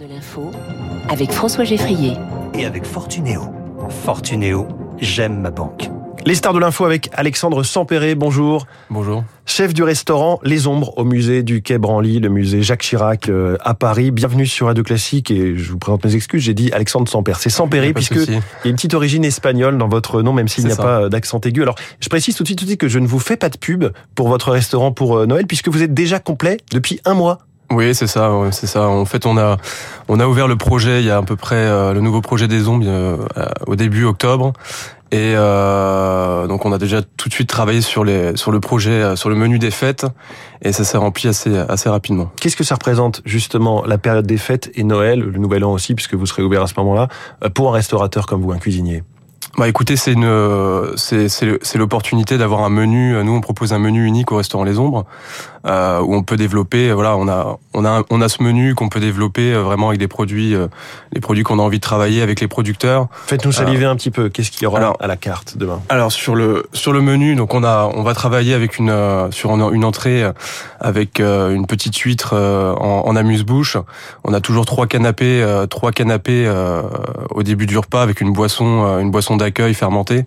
de l'info avec François Geffrier. Et avec Fortunéo. Fortunéo, j'aime ma banque. Les stars de l'info avec Alexandre Sampéré, bonjour. Bonjour. Chef du restaurant Les Ombres au musée du Quai Branly, le musée Jacques Chirac euh, à Paris. Bienvenue sur Radio Classique et je vous présente mes excuses, j'ai dit Alexandre Sampéré. C'est Sampéré puisque il y a une petite origine espagnole dans votre nom même s'il n'y a pas d'accent aigu. Alors, je précise tout de suite, tout de suite que je ne vous fais pas de pub pour votre restaurant pour euh, Noël puisque vous êtes déjà complet depuis un mois. Oui, c'est ça, c'est ça. En fait, on a on a ouvert le projet il y a à peu près euh, le nouveau projet des ombres au début octobre et euh, donc on a déjà tout de suite travaillé sur les sur le projet, euh, sur le menu des fêtes, et ça s'est rempli assez assez rapidement. Qu'est-ce que ça représente justement la période des fêtes et Noël, le Nouvel An aussi, puisque vous serez ouvert à ce moment-là, euh, pour un restaurateur comme vous, un cuisinier? Bah écoutez, c'est une c'est c'est l'opportunité d'avoir un menu. Nous, on propose un menu unique au restaurant Les Ombres euh, où on peut développer. Voilà, on a on a on a ce menu qu'on peut développer euh, vraiment avec des produits, euh, les produits qu'on a envie de travailler avec les producteurs. Faites-nous saliver un petit peu. Qu'est-ce qu'il y aura à la carte demain? Alors sur le sur le menu, donc on a on va travailler avec une sur une entrée avec une petite huître en, en amuse-bouche. On a toujours trois canapés trois canapés au début du repas avec une boisson une boisson d'accueil fermentée.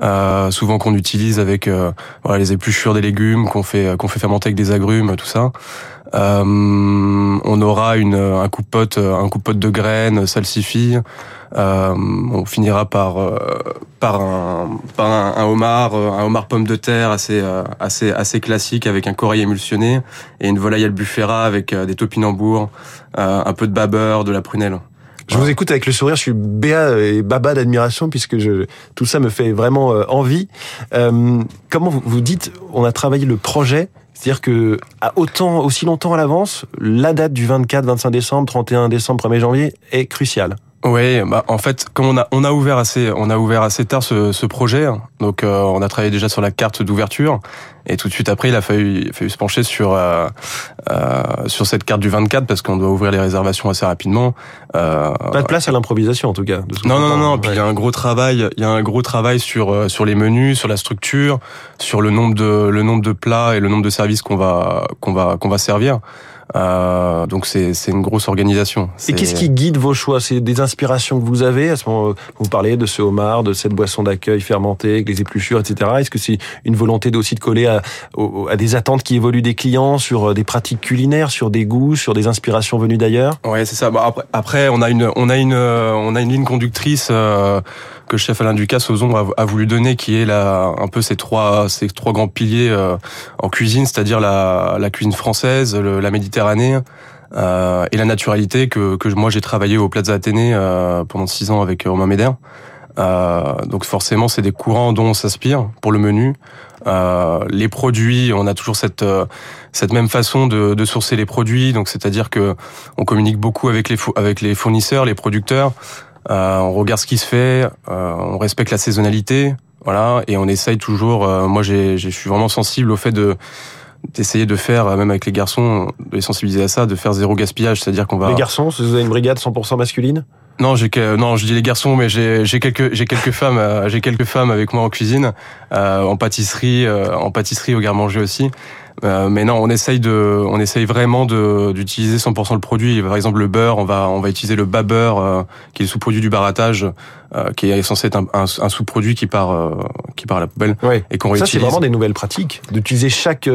Euh, souvent qu'on utilise avec euh, voilà, les épluchures des légumes qu'on fait qu'on fait fermenter avec des agrumes, tout ça. Euh, on aura une un coup de pote un coup de graines salsifis. Euh, on finira par par un par un, homard un homard pomme de terre assez assez assez classique avec un corail émulsionné et une volaille albufera avec des topinambours, un peu de babeur, de la prunelle. Je vous écoute avec le sourire, je suis béa et baba d'admiration puisque je, tout ça me fait vraiment euh, envie. Euh, comment vous, vous dites, on a travaillé le projet, c'est-à-dire que à autant, aussi longtemps à l'avance, la date du 24, 25 décembre, 31 décembre, 1er janvier est cruciale. Oui, bah en fait, comme on a on a ouvert assez on a ouvert assez tard ce, ce projet, donc euh, on a travaillé déjà sur la carte d'ouverture et tout de suite après il a fallu, il fallu se pencher sur euh, euh, sur cette carte du 24 parce qu'on doit ouvrir les réservations assez rapidement. Euh, Pas de place à l'improvisation en tout cas. Non non non non. Puis il y a un gros travail, il y a un gros travail sur euh, sur les menus, sur la structure, sur le nombre de le nombre de plats et le nombre de services qu'on va qu'on va qu'on va servir. Euh, donc c'est une grosse organisation. Et qu'est-ce qui guide vos choix? C'est des inspirations que vous avez à ce moment Vous parlez de ce homard, de cette boisson d'accueil fermentée, avec les épluchures, etc. Est-ce que c'est une volonté aussi de coller à, à, des attentes qui évoluent des clients sur euh, des pratiques culinaires, sur des goûts, sur des inspirations venues d'ailleurs? Ouais, c'est ça. Bah, après, après, on a une on a une euh, on a une ligne conductrice. Euh, que le chef Alain Ducasse aux ombres a, voulu donner, qui est la, un peu ces trois, ces trois grands piliers euh, en cuisine, c'est-à-dire la, la, cuisine française, la Méditerranée euh, et la naturalité que, que moi j'ai travaillé au Plaza Athénée euh, pendant six ans avec Romain Méder. Euh, donc forcément, c'est des courants dont on s'inspire pour le menu. Euh, les produits, on a toujours cette cette même façon de, de sourcer les produits. Donc c'est-à-dire que on communique beaucoup avec les avec les fournisseurs, les producteurs. Euh, on regarde ce qui se fait, euh, on respecte la saisonnalité, voilà, et on essaye toujours. Euh, moi, j'ai, je suis vraiment sensible au fait de d'essayer de faire, même avec les garçons, de les sensibiliser à ça, de faire zéro gaspillage, c'est-à-dire qu'on va. Les garçons, vous avez une brigade 100% masculine? Non, j'ai que, non, je dis les garçons, mais j'ai j'ai quelques j'ai quelques femmes j'ai quelques femmes avec moi en cuisine, euh, en pâtisserie, en pâtisserie au garde-manger aussi. Euh, mais non, on essaye de, on essaye vraiment de d'utiliser 100% le produit. Par exemple, le beurre, on va on va utiliser le bas beurre, euh, qui est le sous-produit du barattage, euh, qui est censé être un, un, sous-produit qui part euh, qui part à la poubelle ouais. et qu'on Ça, c'est vraiment des nouvelles pratiques d'utiliser chaque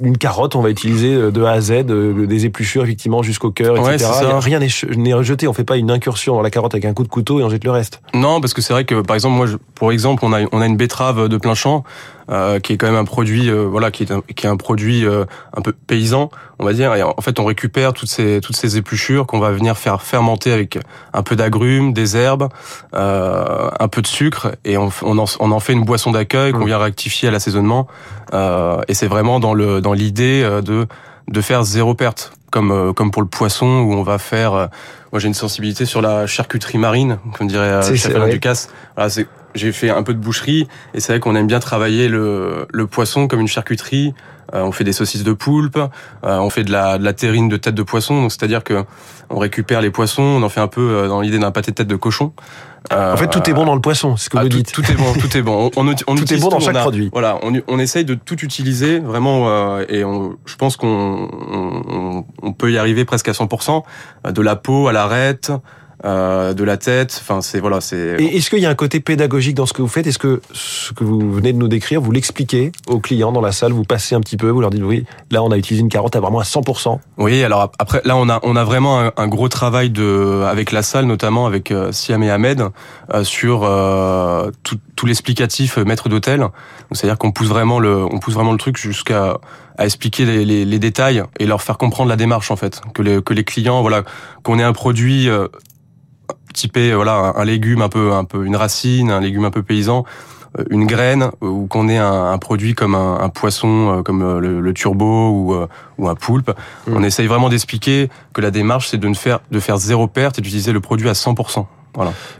une carotte, on va utiliser de A à Z, des épluchures effectivement jusqu'au cœur, etc. Rien n'est jeté. On fait pas une incursion dans la carotte avec un coup de couteau et on jette le reste. Non, parce que c'est vrai que par exemple, moi, pour exemple, on a on a une betterave de plein champ. Euh, qui est quand même un produit, euh, voilà, qui est un, qui est un produit euh, un peu paysan, on va dire. Et en fait, on récupère toutes ces toutes ces épluchures qu'on va venir faire fermenter avec un peu d'agrumes, des herbes, un peu de sucre, et on, on, en, on en fait une boisson d'accueil qu'on mmh. vient rectifier à l'assaisonnement. et c'est vraiment dans le dans l'idée de de faire zéro perte, comme comme pour le poisson où on va faire. moi, j'ai une sensibilité sur la charcuterie marine, comme dirait Alain Ducasse. Voilà, c'est j'ai fait un peu de boucherie et c'est vrai qu'on aime bien travailler le, le poisson comme une charcuterie. Euh, on fait des saucisses de poulpe, euh, on fait de la, de la terrine de tête de poisson. Donc c'est-à-dire que on récupère les poissons, on en fait un peu dans l'idée d'un pâté de tête de cochon. en fait, tout est bon dans le poisson, c'est ce que ah, vous dites. Tout est bon, tout est bon. On, on, tout est bon dans chaque produit. Voilà, on, on essaye de tout utiliser vraiment, et on, je pense qu'on on, on, peut y arriver presque à 100%. De la peau à l'arête, euh, de la tête. Enfin, c'est voilà, c'est. Et est-ce qu'il y a un côté pédagogique dans ce que vous faites? Est-ce que ce que vous venez de nous décrire, vous l'expliquez aux clients dans la salle? Vous passez un petit peu, vous leur dites oui, là on a utilisé une carotte à vraiment à 100%. Oui, alors après là on a on a vraiment un, gros travail de avec la salle, notamment avec euh, Siam et Ahmed euh, sur euh, tout, tout l'explicatif maître d'hôtel. C'est-à-dire qu'on pousse vraiment le on pousse vraiment le truc jusqu'à à expliquer les, les, les, détails et leur faire comprendre la démarche en fait que les que les clients voilà qu'on ait un produit typé voilà un, légume un peu un peu une racine, un légume un peu paysan, euh, une graine ou qu'on ait un, produit comme un, poisson euh, comme euh, le, turbo ou, ou un poulpe. Mm. On essaye vraiment d'expliquer que la démarche c'est de ne faire de faire zéro perte et d'utiliser le produit à 100%.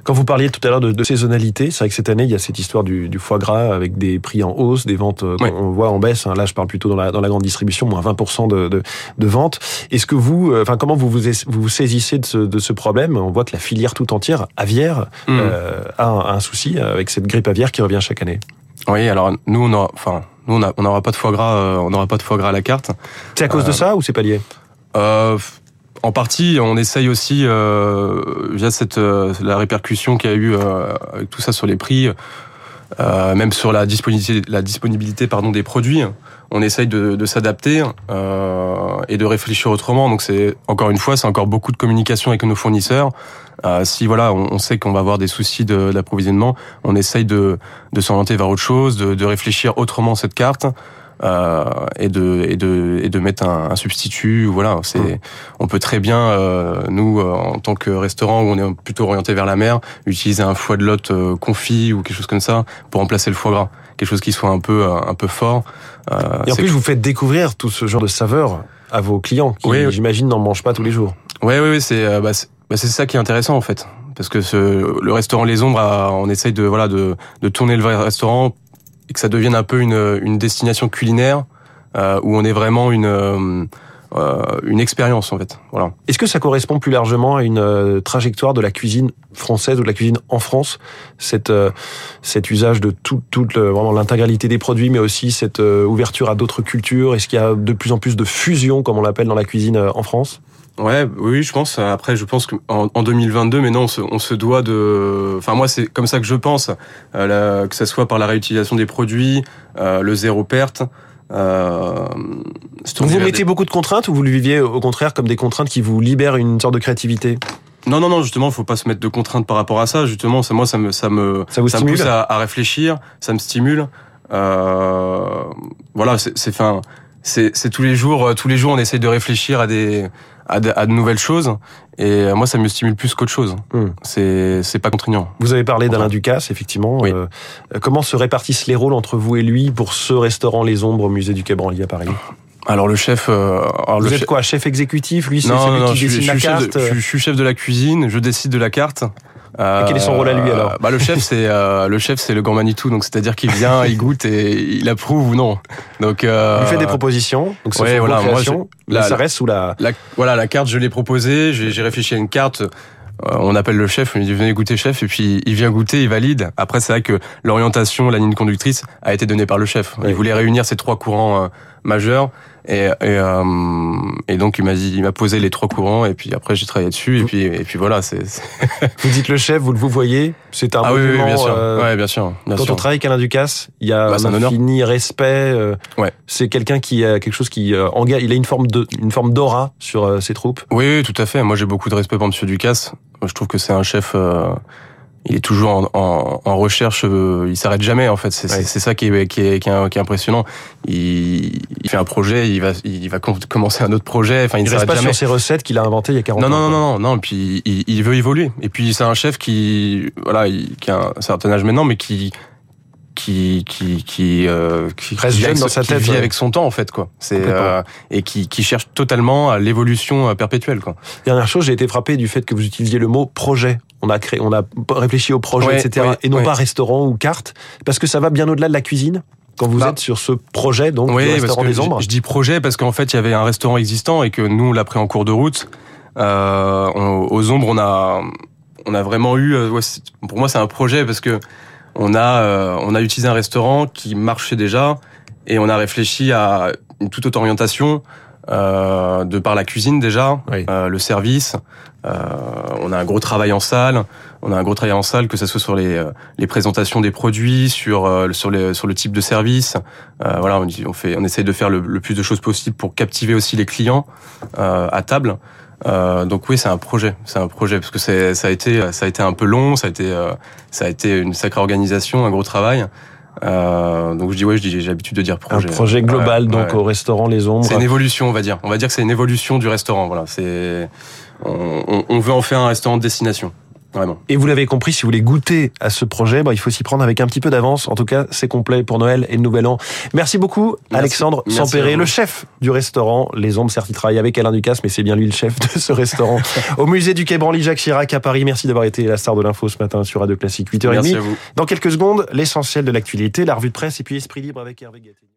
Quand vous parliez tout à l'heure de, saisonnalité, c'est vrai que cette année, il y a cette histoire du, foie gras avec des prix en hausse, des ventes euh, qu'on voit en baisse. Hein. Là, je parle plutôt dans la, dans la grande distribution, moins 20% de, de, de ventes. Est-ce que vous, euh, enfin, comment vous vous, vous, saisissez de ce, de ce problème? On voit que la filière tout entière aviaire mm. euh, a, un, souci avec cette grippe aviaire qui revient chaque année. Oui, alors nous, on aura, enfin, nous, on n'aura pas de foie gras, on n'aura pas de foie gras à la carte. C'est à cause de ça ou c'est pas lié? En partie, on essaye aussi euh, via cette euh, la répercussion qu'il y a eu euh, avec tout ça sur les prix, euh, même sur la disponibilité, la disponibilité pardon des produits. On essaye de, de s'adapter et de réfléchir autrement. Donc c'est encore une fois, c'est encore beaucoup de communication avec nos fournisseurs. si voilà, on, on sait qu'on va avoir des soucis d'approvisionnement, on essaye de, de s'orienter vers autre chose, de, de réfléchir autrement cette carte. Euh, et de et de et de mettre un, un substitut. Voilà, c'est mmh. on peut très bien euh, nous euh, en tant que restaurant où on est plutôt orienté vers la mer, utiliser un foie de lotte confit ou quelque chose comme ça pour remplacer le foie gras, quelque chose qui soit un peu un peu fort. et en plus, vous faites découvrir tout ce genre de saveurs à vos clients qui, oui, j'imagine, n'en mangent pas tous les jours. Oui, oui, oui, c'est bah, bah, c'est ça qui est intéressant en fait parce que ce, le restaurant Les Ombres, on essaye de voilà de, de tourner le restaurant et que ça devienne un peu une, une destination culinaire euh, où on est vraiment une euh, euh, une expérience en fait. Voilà. Est-ce que ça correspond plus largement à une euh, trajectoire de la cuisine française ou de la cuisine en France, cette cet usage de toute toute vraiment l'intégralité des produits, mais aussi cette ouverture à d'autres cultures? Est-ce qu'il y a de plus en plus de fusion, comme on l'appelle dans la cuisine en France? Ouais, oui, je pense. Après, je pense qu'en en 2022, maintenant, on se, on se doit de. Enfin, moi, c'est comme ça que je pense, euh, que ça soit par la réutilisation des produits, euh, le zéro perte. Euh, vous mettez beaucoup de contraintes ou vous le viviez au contraire comme des contraintes qui vous libèrent une sorte de créativité? Non, non, non, justement, faut pas se mettre de contraintes par rapport à ça. Justement, ça, moi, ça me, ça me, ça, vous ça me pousse à, à, réfléchir, ça me stimule. Euh, voilà, c'est, c'est, c'est tous les jours, tous les jours, on essaye de réfléchir à des, à de, nouvelles choses. Et euh, moi, ça me stimule plus qu'autre chose. Hmm. C'est c'est pas contraignant. Vous avez parlé d'Alain Ducasse, effectivement. Euh, comment se répartissent les rôles entre vous et lui pour ce restaurant Les Ombres au musée du Quai Branly à Paris? Alors le chef. Euh, alors Vous êtes quoi, chef exécutif Lui, c'est celui qui dessine la carte. je, suis chef de la cuisine. Je décide de la carte. Euh, quel est son rôle à lui alors bah, le chef c'est euh, le chef c'est le grand Manitou donc c'est-à-dire qu'il vient, il goûte et il approuve ou non. Donc euh, il fait des propositions. Donc c'est ouais, voilà, moi, je, ça reste sous la... la... voilà la carte je l'ai proposée, j'ai réfléchi à une carte. Euh, on appelle le chef, on lui dit venez goûter chef, et puis il vient goûter, il valide. Après, c'est vrai que l'orientation, la ligne conductrice a été donnée par le chef. Il voulait réunir ces trois courants euh, majeurs, et, et, euh, et, donc il m'a dit, il m'a posé les trois courants, et puis après j'ai travaillé dessus, et puis et puis voilà. C'est. vous dites le chef, vous le vous voyez, c'est un ah oui, bien sûr. ouais, bien sûr. quand on travaille avec Alain Ducasse, il y a bah, un, infini respect. ouais. C'est quelqu'un qui a quelque chose qui engage. Il a une forme de une forme d'aura sur ses troupes. Oui, tout à fait. Moi, j'ai beaucoup de respect pour Monsieur Ducasse. Je trouve que c'est un chef. Il est toujours en, en, en recherche. Euh, il s'arrête jamais en fait. C'est ça qui est, qui est, qui est, qui est impressionnant. Il, il, fait un projet, il va, il va commencer un autre projet. Enfin, il, il reste pas jamais. sur ses recettes qu'il a inventées il y a 40 non, ans. Non, non, non, non, non. Puis il, il veut évoluer. Et puis c'est un chef qui, voilà, qui a un certain âge maintenant, mais qui qui qui qui, euh, qui reste jeune dans sa tête, vit avec son temps en fait quoi. C'est euh, et qui qui cherche totalement à l'évolution perpétuelle quoi. Dernière chose, j'ai été frappé du fait que vous utilisiez le mot projet. On a créé, on a réfléchi au projet, etc. et non pas restaurant ou carte, parce que ça va bien au-delà de la cuisine quand vous bah. êtes sur ce projet donc oui, restaurant des ombres. Je, je, dis projet parce qu'en fait il y avait un restaurant existant et que nous on l'a pris en cours de route. Euh, aux ombres on a on a vraiment eu pour moi c'est un projet parce que on a, euh, on a utilisé un restaurant qui marchait déjà et on a réfléchi à une toute autre orientation euh, de par la cuisine déjà, euh, le service. Euh, on a un gros travail en salle. On a un gros travail en salle, que ce soit sur les, euh, les présentations des produits, sur euh, sur, les, sur le type de service. voilà, on, on fait, on essaye de faire le, le, plus de choses possible pour captiver aussi les clients à table. Euh, donc oui, c'est un projet, c'est un projet parce que c'est ça a été ça a été un peu long, ça a été euh, ça a été une sacrée organisation, un gros travail. Euh, donc je dis ouais, je dis j'ai l'habitude de dire projet. Un projet global donc au restaurant Les Ombres. C'est une évolution, on va dire. On va dire que c'est une évolution du restaurant. Voilà, c'est on, on, on veut en faire un restaurant de destination. Et vous l'avez compris, si vous voulez goûter à ce projet, bah, il faut s'y prendre avec un petit peu d'avance. En tout cas, c'est complet pour Noël et le Nouvel An. Merci beaucoup, Alexandre Sampéré, le chef du restaurant Les Ombres. Certes, il travaille avec Alain Ducasse, mais c'est bien lui le chef de ce restaurant. Au musée du Quai Branly, Jacques Chirac à Paris. Merci d'avoir été la star de l'info ce matin sur Radio Classique 8h30. Dans quelques secondes, l'essentiel de l'actualité, la revue de presse et puis Esprit Libre avec Hervé Gatté.